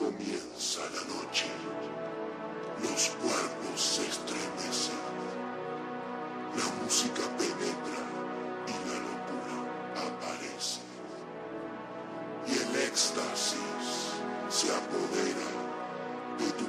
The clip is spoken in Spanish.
Comienza la noche. Los cuerpos se estremecen. La música penetra y la locura aparece. Y el éxtasis se apodera de tu